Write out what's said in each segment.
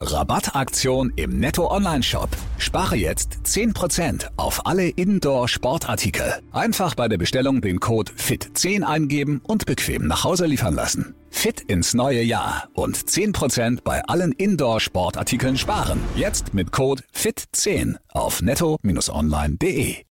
Rabattaktion im Netto Online Shop. Spare jetzt 10% auf alle Indoor Sportartikel. Einfach bei der Bestellung den Code FIT10 eingeben und bequem nach Hause liefern lassen. Fit ins neue Jahr und 10% bei allen Indoor Sportartikeln sparen. Jetzt mit Code FIT10 auf netto-online.de.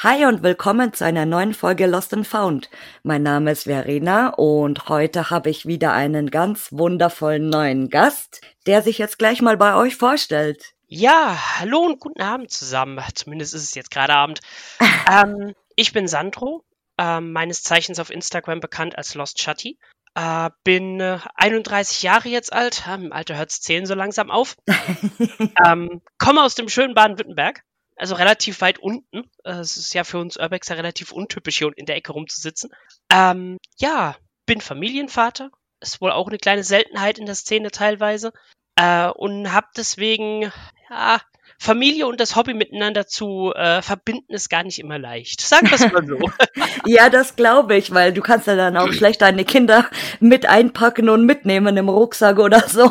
Hi und willkommen zu einer neuen Folge Lost and Found. Mein Name ist Verena und heute habe ich wieder einen ganz wundervollen neuen Gast, der sich jetzt gleich mal bei euch vorstellt. Ja, hallo und guten Abend zusammen. Zumindest ist es jetzt gerade Abend. ähm, ich bin Sandro, äh, meines Zeichens auf Instagram bekannt als Lost Shutty. Äh, bin äh, 31 Jahre jetzt alt. Im Alter hört es zählen so langsam auf. ähm, komme aus dem schönen Baden-Württemberg also relativ weit unten. Äh, es ist ja für uns Urbexer relativ untypisch, hier in der Ecke rumzusitzen. Ähm, ja, bin Familienvater. Ist wohl auch eine kleine Seltenheit in der Szene teilweise. Äh, und habe deswegen, ja, Familie und das Hobby miteinander zu äh, verbinden ist gar nicht immer leicht. Sag das mal so. ja, das glaube ich, weil du kannst ja dann auch schlecht deine Kinder mit einpacken und mitnehmen im Rucksack oder so.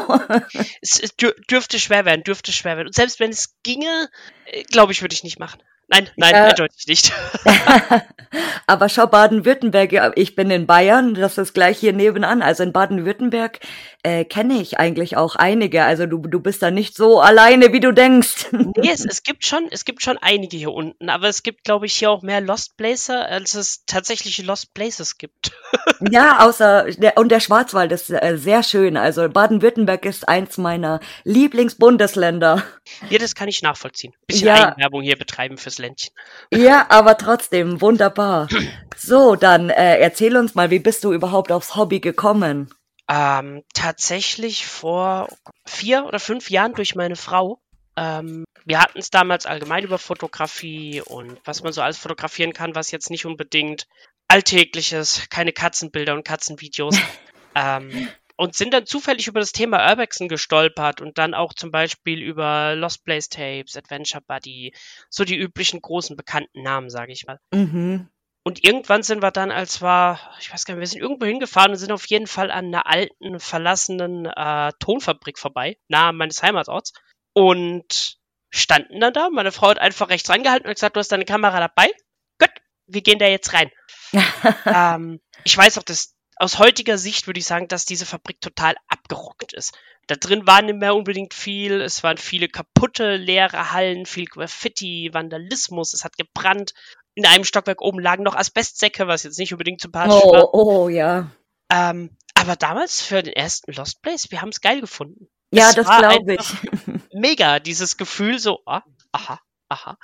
es, dürfte schwer werden, dürfte schwer werden. Und selbst wenn es ginge, äh, glaube ich, würde ich nicht machen. Nein, nein, äh, eindeutig nicht. Aber schau, Baden-Württemberg, ich bin in Bayern, das ist gleich hier nebenan. Also in Baden-Württemberg äh, kenne ich eigentlich auch einige. Also du, du bist da nicht so alleine, wie du denkst. nee, es, es gibt schon, es gibt schon einige hier unten, aber es gibt, glaube ich, hier auch mehr Lost Placer, als es tatsächliche Lost Places gibt. ja, außer der, und der Schwarzwald ist äh, sehr schön. Also Baden-Württemberg ist eins meiner Lieblingsbundesländer. Ja, das kann ich nachvollziehen. Bisschen ja. Eigenwerbung hier betreiben fürs Ländchen. Ja, aber trotzdem, wunderbar. So, dann äh, erzähl uns mal, wie bist du überhaupt aufs Hobby gekommen? Ähm, tatsächlich vor vier oder fünf Jahren durch meine Frau. Ähm, wir hatten es damals allgemein über Fotografie und was man so alles fotografieren kann, was jetzt nicht unbedingt alltägliches, keine Katzenbilder und Katzenvideos. ähm, und sind dann zufällig über das Thema Urbexen gestolpert und dann auch zum Beispiel über Lost Place Tapes, Adventure Buddy, so die üblichen großen bekannten Namen, sage ich mal. Mhm. Und irgendwann sind wir dann, als war, ich weiß gar nicht, wir sind irgendwo hingefahren und sind auf jeden Fall an einer alten, verlassenen äh, Tonfabrik vorbei, nahe meines Heimatorts. Und standen dann da. Meine Frau hat einfach rechts reingehalten und gesagt, du hast deine Kamera dabei. Gut, wir gehen da jetzt rein. ähm, ich weiß auch, dass aus heutiger Sicht würde ich sagen, dass diese Fabrik total abgerockt ist. Da drin war nicht mehr unbedingt viel. Es waren viele kaputte, leere Hallen, viel Graffiti, Vandalismus. Es hat gebrannt. In einem Stockwerk oben lagen noch Asbestsäcke, was jetzt nicht unbedingt sympathisch oh, war. Oh, ja. Ähm, aber damals für den ersten Lost Place, wir haben es geil gefunden. Ja, es das glaube ich. Mega, dieses Gefühl so, ah, aha, aha.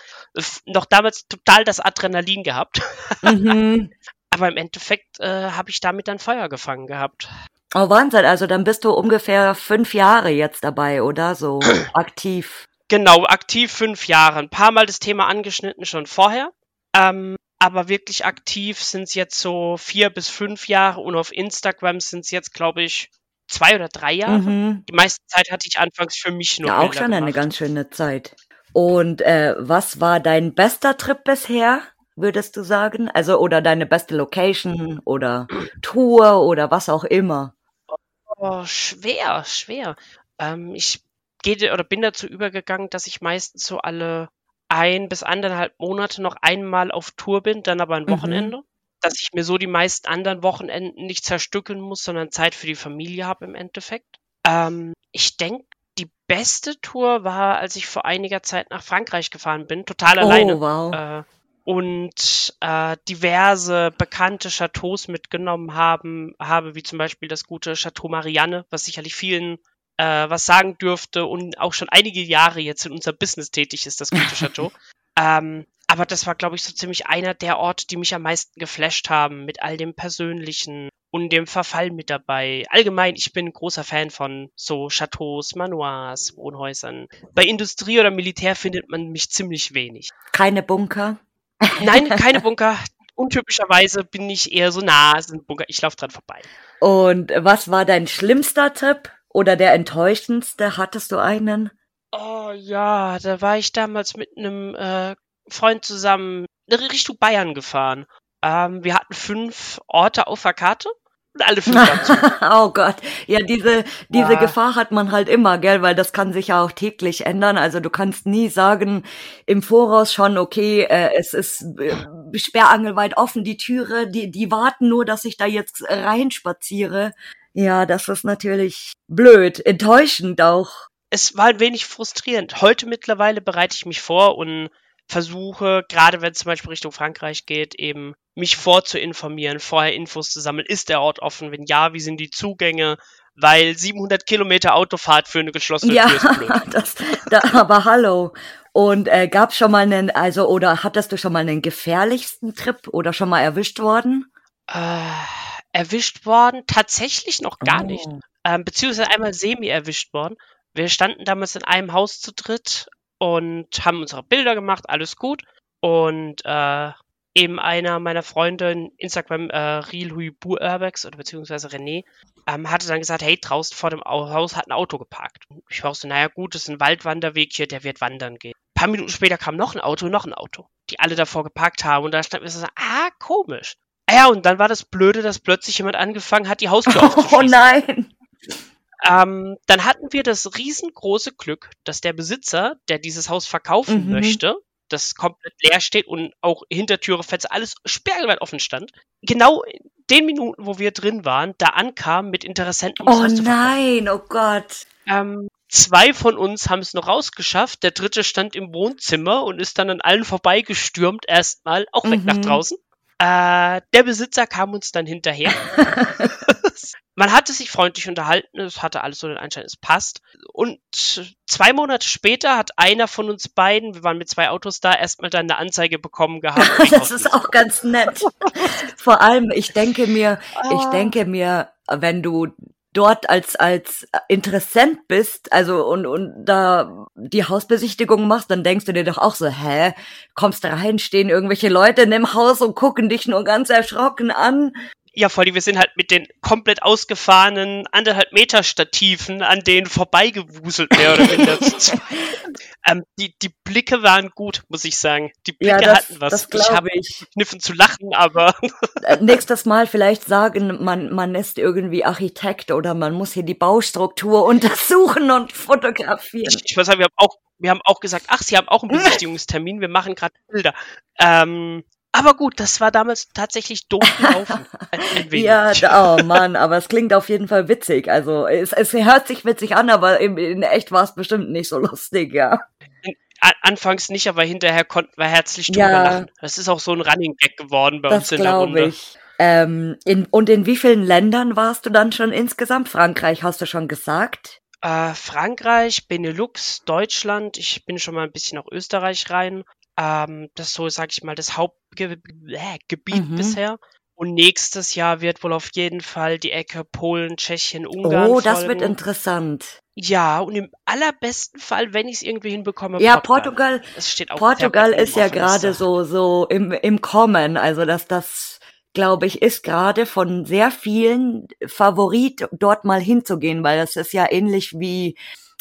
Noch damals total das Adrenalin gehabt. Mhm. Aber im Endeffekt äh, habe ich damit dann Feuer gefangen gehabt. Oh, Wahnsinn. Also dann bist du ungefähr fünf Jahre jetzt dabei, oder? So aktiv. Genau, aktiv fünf Jahre. Ein paar Mal das Thema angeschnitten schon vorher. Ähm, aber wirklich aktiv sind es jetzt so vier bis fünf Jahre und auf Instagram sind es jetzt, glaube ich, zwei oder drei Jahre. Mhm. Die meiste Zeit hatte ich anfangs für mich nur. Ja, auch schon gemacht. eine ganz schöne Zeit. Und äh, was war dein bester Trip bisher? Würdest du sagen? Also, oder deine beste Location oder Tour oder was auch immer? Oh, schwer, schwer. Ähm, ich gehe oder bin dazu übergegangen, dass ich meistens so alle ein bis anderthalb Monate noch einmal auf Tour bin, dann aber ein mhm. Wochenende. Mhm. Dass ich mir so die meisten anderen Wochenenden nicht zerstückeln muss, sondern Zeit für die Familie habe im Endeffekt. Ähm, ich denke, die beste Tour war, als ich vor einiger Zeit nach Frankreich gefahren bin, total oh, alleine. Wow. Äh, und äh, diverse bekannte Chateaus mitgenommen haben, habe, wie zum Beispiel das gute Chateau Marianne, was sicherlich vielen äh, was sagen dürfte und auch schon einige Jahre jetzt in unserem Business tätig ist, das gute Chateau. ähm, aber das war, glaube ich, so ziemlich einer der Orte, die mich am meisten geflasht haben, mit all dem Persönlichen und dem Verfall mit dabei. Allgemein, ich bin großer Fan von so Chateaus, Manoirs, Wohnhäusern. Bei Industrie oder Militär findet man mich ziemlich wenig. Keine Bunker? Nein, keine Bunker. untypischerweise bin ich eher so nah, sind Bunker, ich laufe dran vorbei. Und was war dein schlimmster Tipp oder der enttäuschendste? Hattest du einen? Oh ja, da war ich damals mit einem äh, Freund zusammen Richtung Bayern gefahren. Ähm, wir hatten fünf Orte auf der Karte alle fünf dazu. oh Gott, ja, diese, diese ja. Gefahr hat man halt immer, gell, weil das kann sich ja auch täglich ändern. Also du kannst nie sagen im Voraus schon, okay, äh, es ist äh, sperrangelweit offen, die Türe, die, die warten nur, dass ich da jetzt reinspaziere. Ja, das ist natürlich blöd, enttäuschend auch. Es war ein wenig frustrierend. Heute mittlerweile bereite ich mich vor und versuche, gerade wenn es zum Beispiel Richtung Frankreich geht, eben mich vorzuinformieren, vorher Infos zu sammeln. Ist der Ort offen? Wenn ja, wie sind die Zugänge? Weil 700 Kilometer Autofahrt für eine geschlossene ja, Tür ist blöd. Das, da, aber hallo. Und äh, gab schon mal einen, also oder hattest du schon mal einen gefährlichsten Trip oder schon mal erwischt worden? Äh, erwischt worden? Tatsächlich noch gar oh. nicht. Ähm, beziehungsweise einmal semi erwischt worden. Wir standen damals in einem Haus zu dritt und haben unsere Bilder gemacht, alles gut. Und äh, eben einer meiner Freunde, Instagram äh, Real Huibu Urbex oder beziehungsweise René, ähm, hatte dann gesagt, hey, draußen vor dem Haus hat ein Auto geparkt. Und ich war so, naja gut, das ist ein Waldwanderweg hier, der wird wandern gehen. Ein paar Minuten später kam noch ein Auto, noch ein Auto, die alle davor geparkt haben. Und da stand mir so, ah, komisch. Ah ja, und dann war das Blöde, dass plötzlich jemand angefangen hat, die Haustür. Oh nein! Ähm, dann hatten wir das riesengroße Glück, dass der Besitzer, der dieses Haus verkaufen mhm. möchte, das komplett leer steht und auch Hintertüre, Fenster, alles sperrangelweit offen stand, genau in den Minuten, wo wir drin waren, da ankam mit Interessenten. Um oh nein, oh Gott. Ähm, zwei von uns haben es noch rausgeschafft, der dritte stand im Wohnzimmer und ist dann an allen vorbeigestürmt, erstmal, auch weg mhm. nach draußen. Äh, der Besitzer kam uns dann hinterher. Man hatte sich freundlich unterhalten, es hatte alles so den Anschein, es passt. Und zwei Monate später hat einer von uns beiden, wir waren mit zwei Autos da, erstmal dann eine Anzeige bekommen gehabt. das ist auch ganz nett. Vor allem, ich denke mir, ich ah. denke mir, wenn du dort als als Interessent bist, also und und da die Hausbesichtigung machst, dann denkst du dir doch auch so, hä, kommst rein, stehen irgendwelche Leute in dem Haus und gucken dich nur ganz erschrocken an ja, vor allem, wir sind halt mit den komplett ausgefahrenen anderthalb Meter Stativen an denen vorbeigewuselt, mehr oder weniger. ähm, die, die Blicke waren gut, muss ich sagen. Die Blicke ja, das, hatten was. Das ich habe ich. kniffen zu lachen, aber. Äh, nächstes Mal vielleicht sagen, man, man ist irgendwie Architekt oder man muss hier die Baustruktur untersuchen und fotografieren. Ich, ich muss sagen, wir haben auch, wir haben auch gesagt, ach, Sie haben auch einen Besichtigungstermin, wir machen gerade Bilder. Ähm, aber gut, das war damals tatsächlich doof gelaufen. ja, oh Mann, aber es klingt auf jeden Fall witzig. Also es, es hört sich witzig an, aber in, in echt war es bestimmt nicht so lustig, ja. Anfangs nicht, aber hinterher konnten wir herzlich drüber ja, lachen. Das ist auch so ein Running Gag geworden bei uns in der Runde. Ich. Ähm, in, und in wie vielen Ländern warst du dann schon insgesamt? Frankreich hast du schon gesagt? Äh, Frankreich, Benelux, Deutschland. Ich bin schon mal ein bisschen nach Österreich rein. Ähm, das ist so, sag ich mal, das Hauptgebiet äh, mhm. bisher. Und nächstes Jahr wird wohl auf jeden Fall die Ecke Polen, Tschechien, Ungarn. Oh, das wird interessant. Ja, und im allerbesten Fall, wenn ich es irgendwie hinbekomme, ja, Portugal. Portugal, Portugal ist ja gerade so so im im Kommen, also dass das glaube ich ist gerade von sehr vielen Favorit dort mal hinzugehen, weil das ist ja ähnlich wie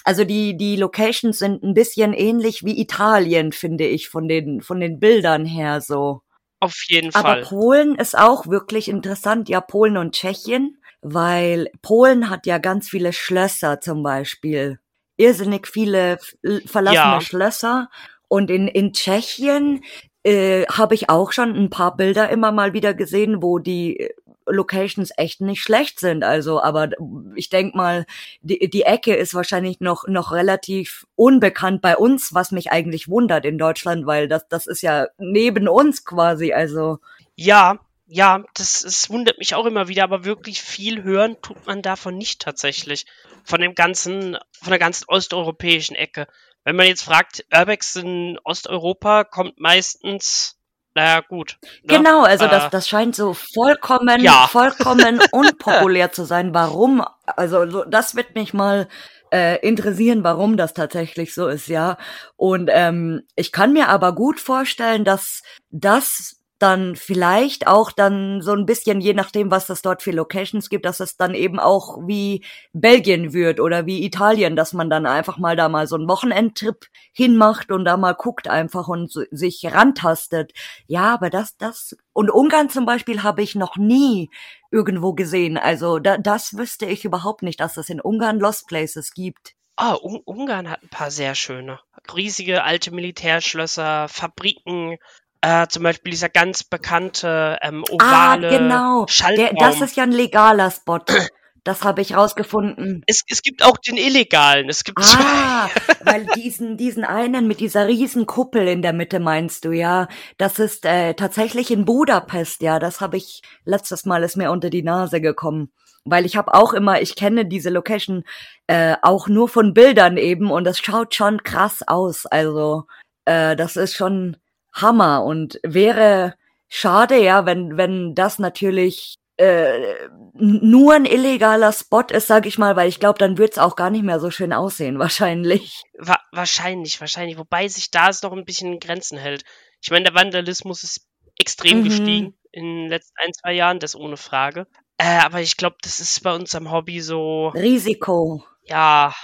also die, die Locations sind ein bisschen ähnlich wie Italien, finde ich, von den, von den Bildern her so. Auf jeden Fall. Aber Polen ist auch wirklich interessant, ja, Polen und Tschechien, weil Polen hat ja ganz viele Schlösser zum Beispiel. Irrsinnig viele verlassene ja. Schlösser. Und in, in Tschechien äh, habe ich auch schon ein paar Bilder immer mal wieder gesehen, wo die Locations echt nicht schlecht sind. Also, aber ich denk mal, die, die Ecke ist wahrscheinlich noch, noch relativ unbekannt bei uns, was mich eigentlich wundert in Deutschland, weil das, das ist ja neben uns quasi, also. Ja, ja, das, das wundert mich auch immer wieder, aber wirklich viel hören tut man davon nicht tatsächlich. Von dem ganzen, von der ganzen osteuropäischen Ecke. Wenn man jetzt fragt, Urbex in Osteuropa kommt meistens naja, gut. Ne? Genau, also äh, das, das scheint so vollkommen, ja. vollkommen unpopulär zu sein. Warum? Also so, das wird mich mal äh, interessieren, warum das tatsächlich so ist, ja. Und ähm, ich kann mir aber gut vorstellen, dass das dann vielleicht auch dann so ein bisschen, je nachdem, was es dort für Locations gibt, dass es dann eben auch wie Belgien wird oder wie Italien, dass man dann einfach mal da mal so einen Wochenendtrip hinmacht und da mal guckt einfach und so, sich rantastet. Ja, aber das, das, und Ungarn zum Beispiel habe ich noch nie irgendwo gesehen. Also da, das wüsste ich überhaupt nicht, dass es in Ungarn Lost Places gibt. Ah, Un Ungarn hat ein paar sehr schöne. Riesige alte Militärschlösser, Fabriken, äh, zum Beispiel dieser ganz bekannte ähm, Ah, ovale genau. Der, Schaltraum. das ist ja ein legaler Spot. Das habe ich rausgefunden. Es, es gibt auch den illegalen. Es gibt zwei. Ah, weil diesen, diesen einen mit dieser riesen Kuppel in der Mitte meinst du, ja. Das ist äh, tatsächlich in Budapest, ja. Das habe ich letztes Mal ist mir unter die Nase gekommen. Weil ich habe auch immer, ich kenne diese Location äh, auch nur von Bildern eben und das schaut schon krass aus. Also äh, das ist schon Hammer und wäre schade, ja, wenn, wenn das natürlich äh, nur ein illegaler Spot ist, sag ich mal, weil ich glaube, dann wird's auch gar nicht mehr so schön aussehen, wahrscheinlich. Wa wahrscheinlich, wahrscheinlich. Wobei sich da es noch ein bisschen in Grenzen hält. Ich meine, der Vandalismus ist extrem Mhm. gestiegen in den letzten ein, zwei Jahren, das ohne Frage. Äh, aber ich glaube, das ist bei unserem Hobby so, Risiko. ja,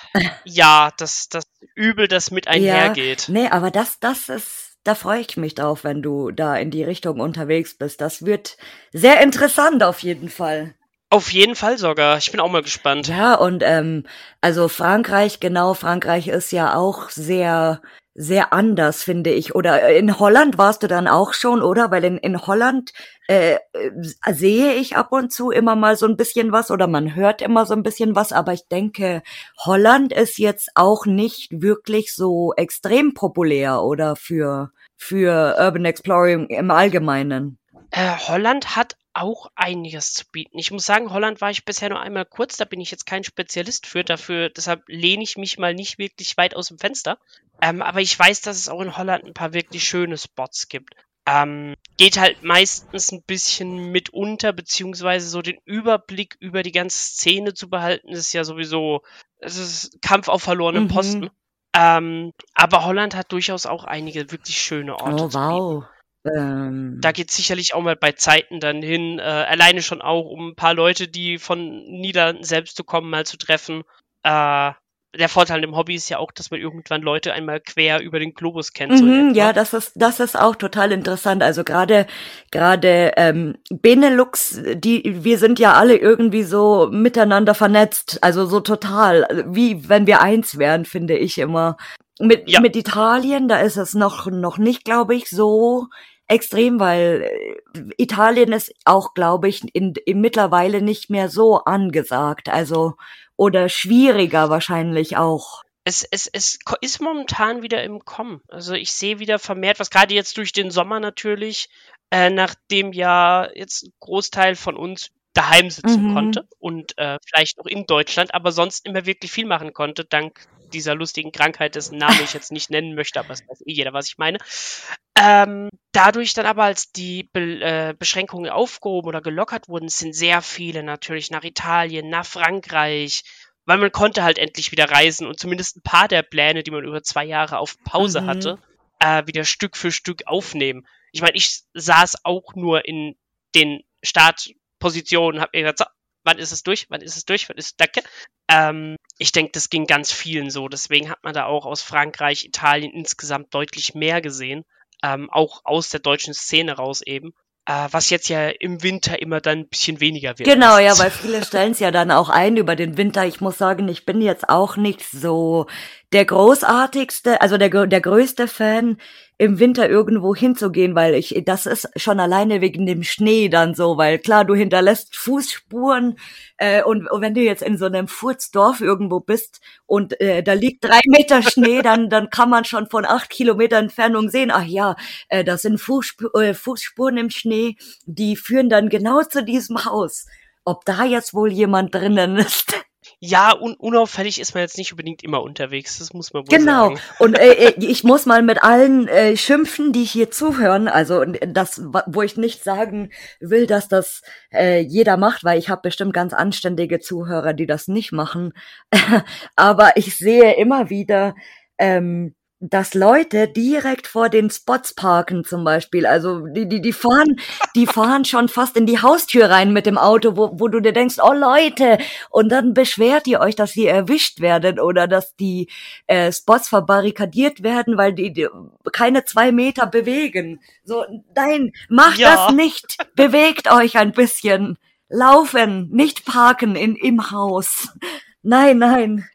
ja, das, das Übel, das mit einhergeht. Ja, nee, aber das, das ist, da freue ich mich drauf, wenn du da in die Richtung unterwegs bist. Das wird sehr interessant auf jeden Fall. Auf jeden Fall sogar. Ich bin auch mal gespannt. Ja, und ähm, also Frankreich, genau, Frankreich ist ja auch sehr, sehr anders, finde ich. Oder in Holland warst du dann auch schon, oder? Weil in, in Holland äh, äh, sehe ich ab und zu immer mal so ein bisschen was oder man hört immer so ein bisschen was, aber ich denke, Holland ist jetzt auch nicht wirklich so extrem populär oder für, für Urban Exploring im Allgemeinen. Äh, Holland hat auch einiges zu bieten. Ich muss sagen, Holland war ich bisher nur einmal kurz, da bin ich jetzt kein Spezialist für, dafür, deshalb lehne ich mich mal nicht wirklich weit aus dem Fenster. Ähm, aber ich weiß, dass es auch in Holland ein paar wirklich schöne Spots gibt. Ähm, geht halt meistens ein bisschen mit unter, beziehungsweise so den Überblick über die ganze Szene zu behalten, ist ja sowieso, es ist Kampf auf verlorenem Mhm. Ähm, aber Holland hat durchaus auch einige wirklich schöne Orte Oh, zu bieten. wow. Ähm, Da geht sicherlich auch mal bei Zeiten dann hin, äh, alleine schon auch, um ein paar Leute, die von Niederlanden selbst zu kommen, mal zu treffen. Äh, der Vorteil an dem Hobby ist ja auch, dass man irgendwann Leute einmal quer über den Globus kennt. so Mhm, etwa. ja, das ist das ist auch total interessant. Also gerade gerade ähm, Benelux, die wir sind ja alle irgendwie so miteinander vernetzt, also so total, wie wenn wir eins wären, finde ich immer. Mit Ja. mit Italien, da ist es noch noch nicht, glaube ich, so extrem, weil äh, Italien ist auch, glaube ich, in, in mittlerweile nicht mehr so angesagt, also oder schwieriger wahrscheinlich auch. Es, es, es ist momentan wieder im Kommen. Also ich sehe wieder vermehrt, was gerade jetzt durch den Sommer natürlich, äh, nachdem ja jetzt ein Großteil von uns daheim sitzen Mhm. konnte und äh, vielleicht noch in Deutschland, aber sonst immer wirklich viel machen konnte, dank dieser lustigen Krankheit, dessen Namen ich jetzt nicht nennen möchte, aber es weiß eh jeder, was ich meine. Ähm, dadurch dann aber, als die Be äh, Beschränkungen aufgehoben oder gelockert wurden, sind sehr viele natürlich nach Italien, nach Frankreich, weil man konnte halt endlich wieder reisen und zumindest ein paar der Pläne, die man über zwei Jahre auf Pause Mhm. hatte, äh, wieder Stück für Stück aufnehmen. Ich meine, ich saß auch nur in den Startpositionen, habe mir gesagt, so, wann ist es durch, wann ist es durch, wann ist es, danke. Ähm, ich denke, das ging ganz vielen so. Deswegen hat man da auch aus Frankreich, Italien insgesamt deutlich mehr gesehen. Ähm, auch aus der deutschen Szene raus eben. Äh, was jetzt ja im Winter immer dann ein bisschen weniger wird. Genau, ja, weil viele stellen es ja dann auch ein über den Winter. Ich muss sagen, ich bin jetzt auch nicht so der großartigste, also der, der größte Fan, im Winter irgendwo hinzugehen, weil ich, das ist schon alleine wegen dem Schnee dann so, weil klar, du hinterlässt Fußspuren äh, und, und wenn du jetzt in so einem Furzdorf irgendwo bist und äh, da liegt drei Meter Schnee, dann, dann kann man schon von acht Kilometer Entfernung sehen, ach ja, äh, das sind Fußspu äh, Fußspuren im Schnee, die führen dann genau zu diesem Haus. Ob da jetzt wohl jemand drinnen ist? Ja, un unauffällig ist man jetzt nicht unbedingt immer unterwegs, das muss man wohl Genau. sagen. Und äh, äh, ich muss mal mit allen äh, schimpfen, die hier zuhören. Also das, wa- wo ich nicht sagen will, dass das äh, jeder macht, weil ich habe bestimmt ganz anständige Zuhörer, die das nicht machen. Aber ich sehe immer wieder ähm, dass Leute direkt vor den Spots parken zum Beispiel. Also die, die, die fahren, die fahren schon fast in die Haustür rein mit dem Auto, wo, wo du dir denkst, oh Leute, und dann beschwert ihr euch, dass ihr erwischt werdet oder dass die äh, Spots verbarrikadiert werden, weil die, die keine zwei Meter bewegen. So, nein, macht Ja. das nicht. Bewegt euch ein bisschen. Laufen, nicht parken in, im Haus. Nein, nein.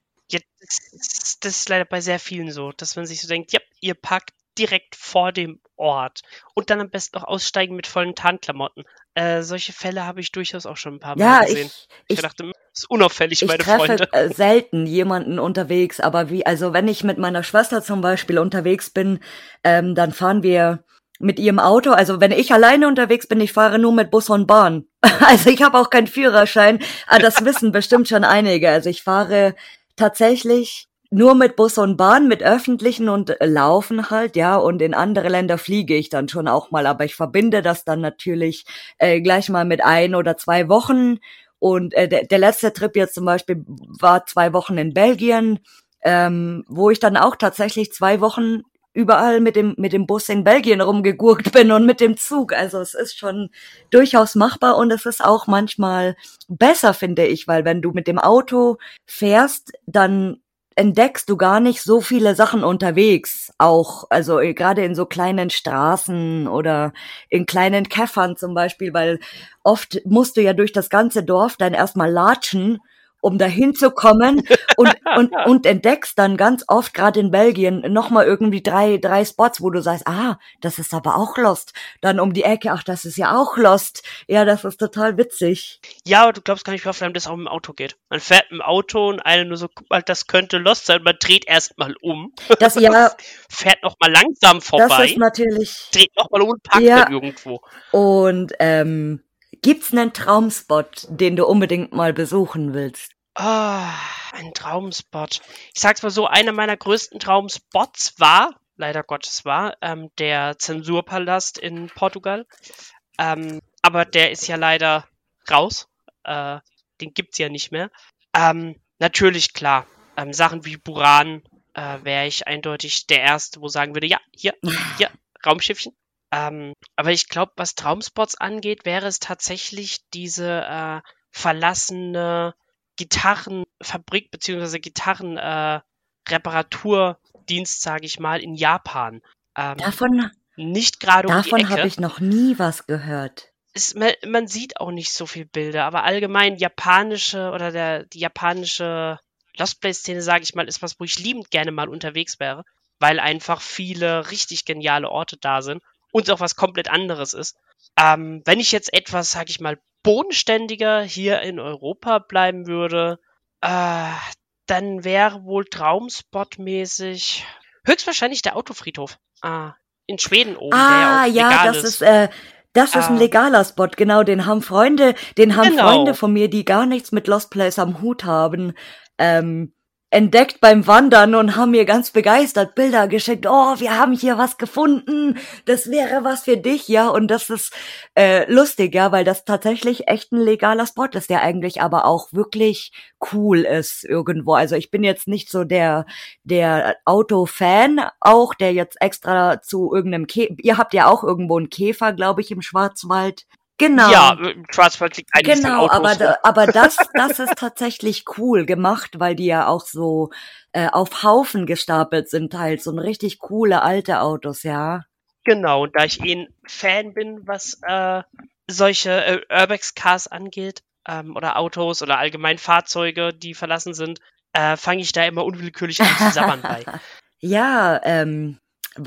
Das, ist- das ist leider bei sehr vielen so, dass man sich so denkt, ja, ihr parkt direkt vor dem Ort und dann am besten noch aussteigen mit vollen Tarnklamotten. Äh, solche Fälle habe ich durchaus auch schon ein paar Mal Ja, gesehen. ich, Ich, ich, dachte, das ist unauffällig, ich meine treffe Freunde. äh, selten jemanden unterwegs, aber wie, also wenn ich mit meiner Schwester zum Beispiel unterwegs bin, ähm, dann fahren wir mit ihrem Auto. Also wenn ich alleine unterwegs bin, ich fahre nur mit Bus und Bahn. Also ich habe auch keinen Führerschein, aber das wissen bestimmt schon einige. Also ich fahre tatsächlich nur mit Bus und Bahn, mit öffentlichen und äh, laufen halt, ja, und in andere Länder fliege ich dann schon auch mal, aber ich verbinde das dann natürlich äh, gleich mal mit ein oder zwei Wochen. Und äh, der, der letzte Trip jetzt zum Beispiel war zwei Wochen in Belgien, ähm, wo ich dann auch tatsächlich zwei Wochen überall mit dem mit dem Bus in Belgien rumgegurkt bin und mit dem Zug. Also es ist schon durchaus machbar und es ist auch manchmal besser, finde ich, weil wenn du mit dem Auto fährst, dann entdeckst du gar nicht so viele Sachen unterwegs. Auch, also äh, gerade in so kleinen Straßen oder in kleinen Käffern zum Beispiel, weil oft musst du ja durch das ganze Dorf dann erstmal latschen, um dahin zu kommen und, und, und entdeckst dann ganz oft, gerade in Belgien, nochmal irgendwie drei, drei Spots, wo du sagst, ah, das ist aber auch Lost. Dann um die Ecke, ach, das ist ja auch Lost. Ja, das ist total witzig. Ja, aber du glaubst gar nicht, wie oft einem das auch mit dem Auto geht. Man fährt mit dem Auto und einer nur so, guck mal, das könnte Lost sein. Man dreht erstmal um, Das ja, fährt noch mal langsam das vorbei, ist natürlich. dreht noch mal um und parkt Ja. dann irgendwo. Und ähm, gibt's einen Traumspot, den du unbedingt mal besuchen willst? Ah, ein Traumspot. Ich sag's mal so, einer meiner größten Traumspots war, leider Gottes war, ähm, der Zensurpalast in Portugal. Ähm, aber der ist ja leider raus. Äh, den gibt's ja nicht mehr. Ähm, natürlich, klar. Ähm, Sachen wie Buran äh, wäre ich eindeutig der Erste, wo sagen würde, ja, hier, hier, Raumschiffchen. Ähm, aber ich glaube, was Traumspots angeht, wäre es tatsächlich diese äh, verlassene Gitarrenfabrik beziehungsweise Gitarren äh, sage ich mal, in Japan. Ähm, Davon, nicht gerade um davon habe ich noch nie was gehört. ist, man, man sieht auch nicht so viel Bilder, aber allgemein japanische oder der die japanische Lost Place Szene, sage ich mal, ist was, wo ich liebend gerne mal unterwegs wäre, weil einfach viele richtig geniale Orte da sind und auch was komplett anderes ist. Ähm, wenn ich jetzt etwas, sage ich mal, bodenständiger hier in Europa bleiben würde, äh, dann wäre wohl Traumspot-mäßig höchstwahrscheinlich der Autofriedhof. Ah, in Schweden oben, Ah, ja ja, das ist. ist, äh, das ist ein Ah. legaler Spot, genau, den haben Freunde, den haben Genau. Freunde von mir, die gar nichts mit Lost Place am Hut haben, ähm, entdeckt beim Wandern und haben mir ganz begeistert Bilder geschickt. Oh, wir haben hier was gefunden. Das wäre was für dich, ja. Und das ist äh, lustig, ja, weil das tatsächlich echt ein legaler Spot ist, der eigentlich aber auch wirklich cool ist irgendwo. Also ich bin jetzt nicht so der der Autofan, auch der jetzt extra zu irgendeinem Kä Ihr habt ja auch irgendwo einen Käfer, glaube ich, im Schwarzwald. Genau. Ja, im Schwarzwald liegt an Genau, aber, da, aber das, das ist tatsächlich cool gemacht, weil die ja auch so äh, auf Haufen gestapelt sind, teils. So ein richtig coole alte Autos, ja. Genau, und da ich eh ein Fan bin, was äh, solche äh, Urbex-Cars angeht, ähm, oder Autos oder allgemein Fahrzeuge, die verlassen sind, äh, fange ich da immer unwillkürlich an zu sabbern bei. ja, ähm,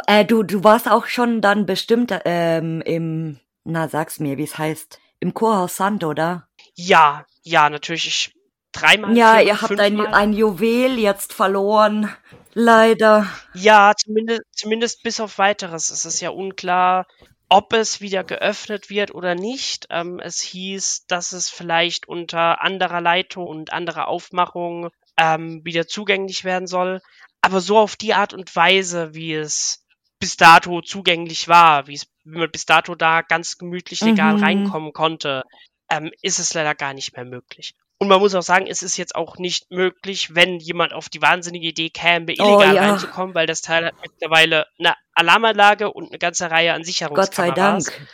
äh, du, du warst auch schon dann bestimmt ähm, im, na sag's mir, wie es heißt, im Kurhaus Sand, oder? Ja, ja, natürlich. Ich dreimal. Ja, viermal, ihr habt ein, ein Juwel jetzt verloren. Leider. Ja, zumindest, zumindest bis auf weiteres. Es ist ja unklar, ob es wieder geöffnet wird oder nicht. Ähm, es hieß, dass es vielleicht unter anderer Leitung und anderer Aufmachung ähm, wieder zugänglich werden soll. Aber so auf die Art und Weise, wie es bis dato zugänglich war, wie es, wie man bis dato da ganz gemütlich legal Mhm. reinkommen konnte, ähm, ist es leider gar nicht mehr möglich. Und man muss auch sagen, es ist jetzt auch nicht möglich, wenn jemand auf die wahnsinnige Idee käme, illegal oh, ja. reinzukommen, weil das Teil hat mittlerweile eine Alarmanlage und eine ganze Reihe an Sicherungskameras. Gott sei Dank.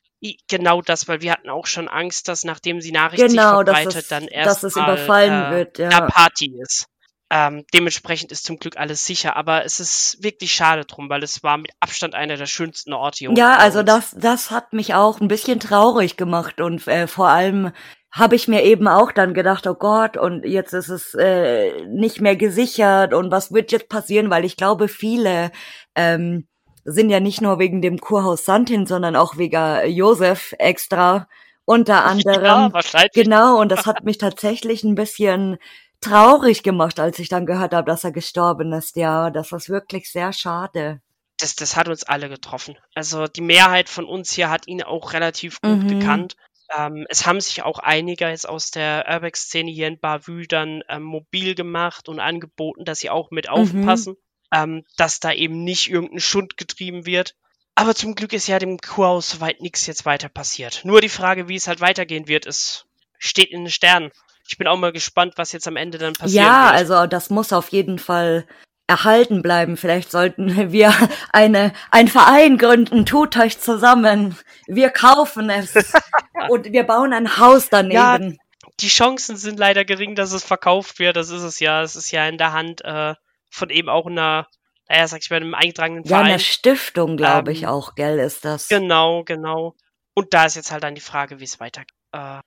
Genau das, weil wir hatten auch schon Angst, dass nachdem sie Nachricht genau, sich verbreitet, es, dann erst dass es mal, überfallen äh, wird, ja. eine Party ist. Ähm, dementsprechend ist zum Glück alles sicher, aber es ist wirklich schade drum, weil es war mit Abstand einer der schönsten Orte hier. Ja, also das, das hat mich auch ein bisschen traurig gemacht und äh, vor allem habe ich mir eben auch dann gedacht, oh Gott, und jetzt ist es äh, nicht mehr gesichert und was wird jetzt passieren, weil ich glaube, viele ähm, sind ja nicht nur wegen dem Kurhaus Santin, sondern auch wegen Josef extra unter anderem. Ja, wahrscheinlich. Genau, und das hat mich tatsächlich ein bisschen traurig gemacht, als ich dann gehört habe, dass er gestorben ist. Ja, das ist wirklich sehr schade. Das, das hat uns alle getroffen. Also die Mehrheit von uns hier hat ihn auch relativ gut mhm. gekannt. Ähm, es haben sich auch einige jetzt aus der Urbex-Szene hier in Bavü dann ähm, mobil gemacht und angeboten, dass sie auch mit mhm. aufpassen, ähm, dass da eben nicht irgendein Schund getrieben wird. Aber zum Glück ist ja dem Kurhaus soweit nichts jetzt weiter passiert. Nur die Frage, wie es halt weitergehen wird, ist, steht in den Sternen. Ich bin auch mal gespannt, was jetzt am Ende dann passiert. Ja, wird. also das muss auf jeden Fall erhalten bleiben. Vielleicht sollten wir eine, ein Verein gründen. Tut euch zusammen. Wir kaufen es. und wir bauen ein Haus daneben. Ja, die Chancen sind leider gering, dass es verkauft wird. Das ist es ja. Es ist ja in der Hand äh, von eben auch einer, naja, sag ich mal, einem eingetragenen Verein. Ja, eine Stiftung, glaube ähm, ich auch, gell, ist das. Genau, genau. Und da ist jetzt halt dann die Frage, wie es weitergeht. Äh,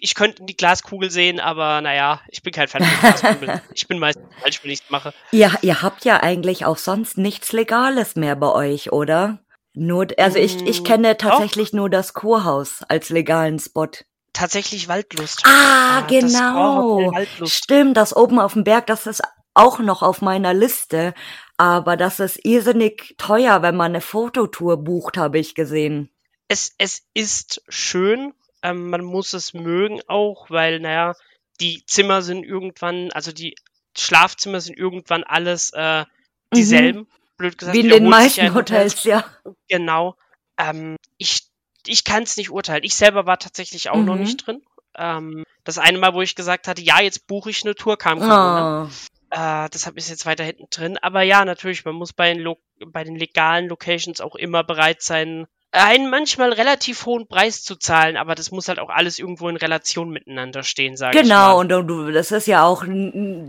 ich könnte die Glaskugel sehen, aber naja, ich bin kein Fan von Glaskugel. ich bin meistens falsch, wenn ich es mache. Ja, ihr habt ja eigentlich auch sonst nichts Legales mehr bei euch, oder? Nur, also ich, ich mm, kenne tatsächlich Doch. nur das Kurhaus als legalen Spot. Tatsächlich Waldlust. Ah, ja, genau. Das Stimmt, das oben auf dem Berg, das ist auch noch auf meiner Liste. Aber das ist irrsinnig teuer, wenn man eine Fototour bucht, habe ich gesehen. Es, es ist schön, ähm, man muss es mögen auch, weil, naja, die Zimmer sind irgendwann, also die Schlafzimmer sind irgendwann alles äh, mhm. dieselben. Mhm. Blöd gesagt. Wie in den meisten Hotels, ja. Genau. Ähm, ich ich kann es nicht urteilen. Ich selber war tatsächlich auch mhm. noch nicht drin. Ähm, das eine Mal, wo ich gesagt hatte, ja, jetzt buche ich eine Tour, kam Corona. Oh. Äh, deshalb ist jetzt weiter hinten drin. Aber ja, natürlich, man muss bei den, bei den legalen Locations auch immer bereit sein, einen manchmal relativ hohen Preis zu zahlen, aber das muss halt auch alles irgendwo in Relation miteinander stehen, sage genau, ich. Genau, und du, das ist ja auch,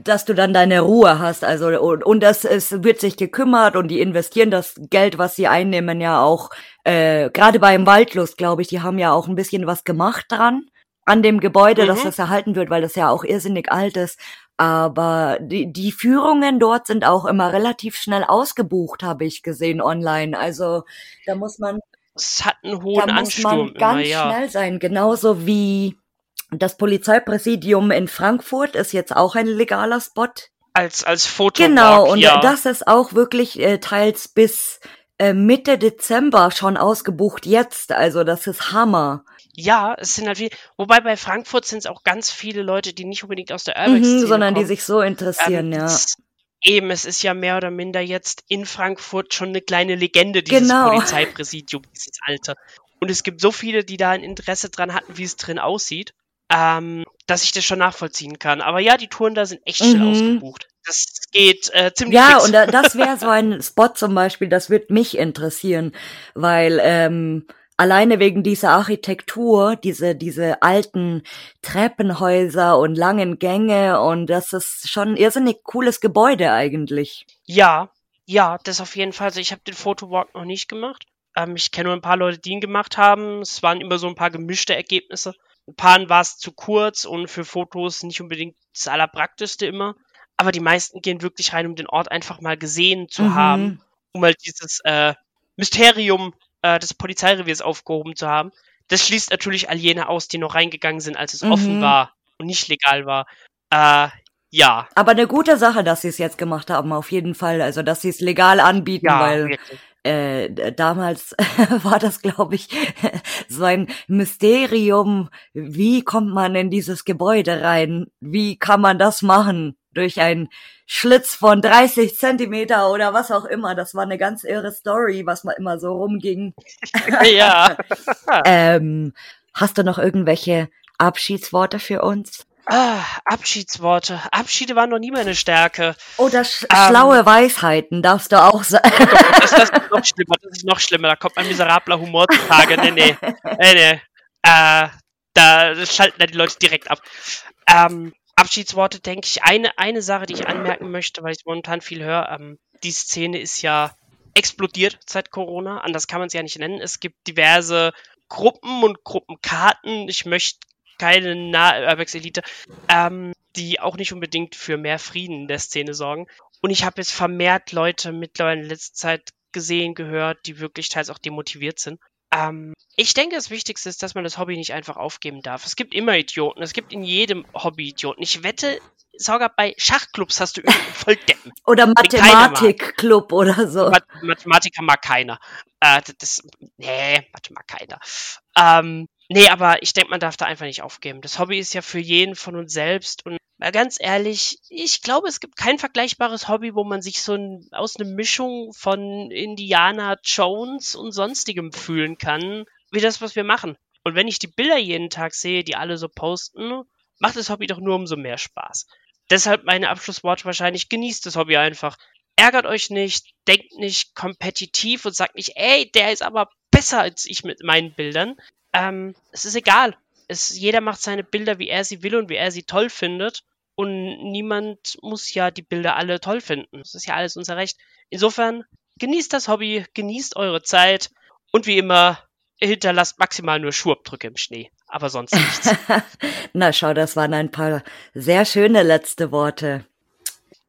dass du dann deine Ruhe hast, also und, und das es wird sich gekümmert und die investieren das Geld, was sie einnehmen, ja auch äh, gerade beim Waldlust, glaube ich, die haben ja auch ein bisschen was gemacht dran an dem Gebäude, mhm. dass das erhalten wird, weil das ja auch irrsinnig alt ist. Aber die, die Führungen dort sind auch immer relativ schnell ausgebucht, habe ich gesehen online. Also da muss man es hat einen hohen da muss Ansturm man ganz immer, ja. schnell sein, genauso wie das Polizeipräsidium in Frankfurt ist jetzt auch ein legaler Spot. Als als Foto. Genau und ja. das ist auch wirklich äh, teils bis äh, Mitte Dezember schon ausgebucht jetzt. Also das ist Hammer. Ja, es sind halt viele. Wobei bei Frankfurt sind es auch ganz viele Leute, die nicht unbedingt aus der Urbex mhm, sondern kommen. die sich so interessieren, ähm, ja. Eben, es ist ja mehr oder minder jetzt in Frankfurt schon eine kleine Legende, dieses genau. Polizeipräsidium, dieses Alte. Und es gibt so viele, die da ein Interesse dran hatten, wie es drin aussieht, ähm, dass ich das schon nachvollziehen kann. Aber ja, die Touren da sind echt schnell mhm. ausgebucht. Das geht äh, ziemlich Ja, fix. und das wäre so ein Spot zum Beispiel, das wird mich interessieren, weil ähm, alleine wegen dieser Architektur, diese, diese alten Treppenhäuser und langen Gänge und das ist schon ein irrsinnig cooles Gebäude eigentlich. Ja, ja, das auf jeden Fall. Also ich habe den Photowalk noch nicht gemacht. Ähm, ich kenne nur ein paar Leute, die ihn gemacht haben. Es waren immer so ein paar gemischte Ergebnisse. Ein paar war es zu kurz und für Fotos nicht unbedingt das Allerpraktischste immer. Aber die meisten gehen wirklich rein, um den Ort einfach mal gesehen zu mhm. haben, um halt dieses äh, Mysterium äh, des Polizeireviers aufgehoben zu haben. Das schließt natürlich all jene aus, die noch reingegangen sind, als es mhm. offen war und nicht legal war. Äh, ja. Aber eine gute Sache, dass sie es jetzt gemacht haben, auf jeden Fall. Also, dass sie es legal anbieten, ja, weil äh, damals war das, glaube ich, so ein Mysterium. Wie kommt man in dieses Gebäude rein? Wie kann man das machen? Durch ein Schlitz von 30 Zentimeter oder was auch immer. Das war eine ganz irre Story, was mal immer so rumging. ja. ähm, hast du noch irgendwelche Abschiedsworte für uns? Ah, Abschiedsworte. Abschiede waren noch nie meine Stärke. Oder sch ähm, schlaue Weisheiten darfst du auch sagen. Oh das, das, ist noch schlimmer, das ist noch schlimmer. Da kommt mein miserabler Humor zutage. Nee, nee. Nee, nee. Äh, da schalten da die Leute direkt ab. Ähm, Abschiedsworte, denke ich. Eine, eine Sache, die ich anmerken möchte, weil ich momentan viel höre, ähm, die Szene ist ja explodiert seit Corona. Anders kann man es ja nicht nennen. Es gibt diverse Gruppen und Gruppenkarten. Ich möchte keine Urbex Elite, ähm, die auch nicht unbedingt für mehr Frieden in der Szene sorgen. Und ich habe jetzt vermehrt Leute mittlerweile in letzter Zeit gesehen, gehört, die wirklich teils auch demotiviert sind. Ähm, ich denke, das Wichtigste ist, dass man das Hobby nicht einfach aufgeben darf. Es gibt immer Idioten. Es gibt in jedem Hobby Idioten. Ich wette, sogar bei Schachclubs hast du voll Deppen. oder Mathematikclub oder so. Math Mathematiker mag keiner. Äh, das, nee, Mathe mag keiner. Ähm, Nee, aber ich denke, man darf da einfach nicht aufgeben. Das Hobby ist ja für jeden von uns selbst. Und mal ganz ehrlich, ich glaube, es gibt kein vergleichbares Hobby, wo man sich so ein, aus einer Mischung von Indiana Jones und sonstigem fühlen kann, wie das, was wir machen. Und wenn ich die Bilder jeden Tag sehe, die alle so posten, macht das Hobby doch nur umso mehr Spaß. Deshalb meine Abschlussworte wahrscheinlich, genießt das Hobby einfach. Ärgert euch nicht, denkt nicht kompetitiv und sagt nicht, ey, der ist aber besser als ich mit meinen Bildern ähm, es ist egal. Es, jeder macht seine Bilder, wie er sie will und wie er sie toll findet. Und niemand muss ja die Bilder alle toll finden. Das ist ja alles unser Recht. Insofern, genießt das Hobby, genießt eure Zeit und wie immer, hinterlasst maximal nur Schuhabdrücke im Schnee. Aber sonst nichts. Na schau, das waren ein paar sehr schöne letzte Worte.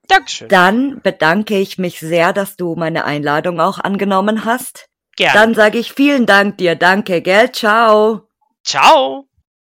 Dankeschön. Dann bedanke ich mich sehr, dass du meine Einladung auch angenommen hast. Gerne. Dann sage ich vielen Dank dir. Danke, gell? Ciao. Ciao.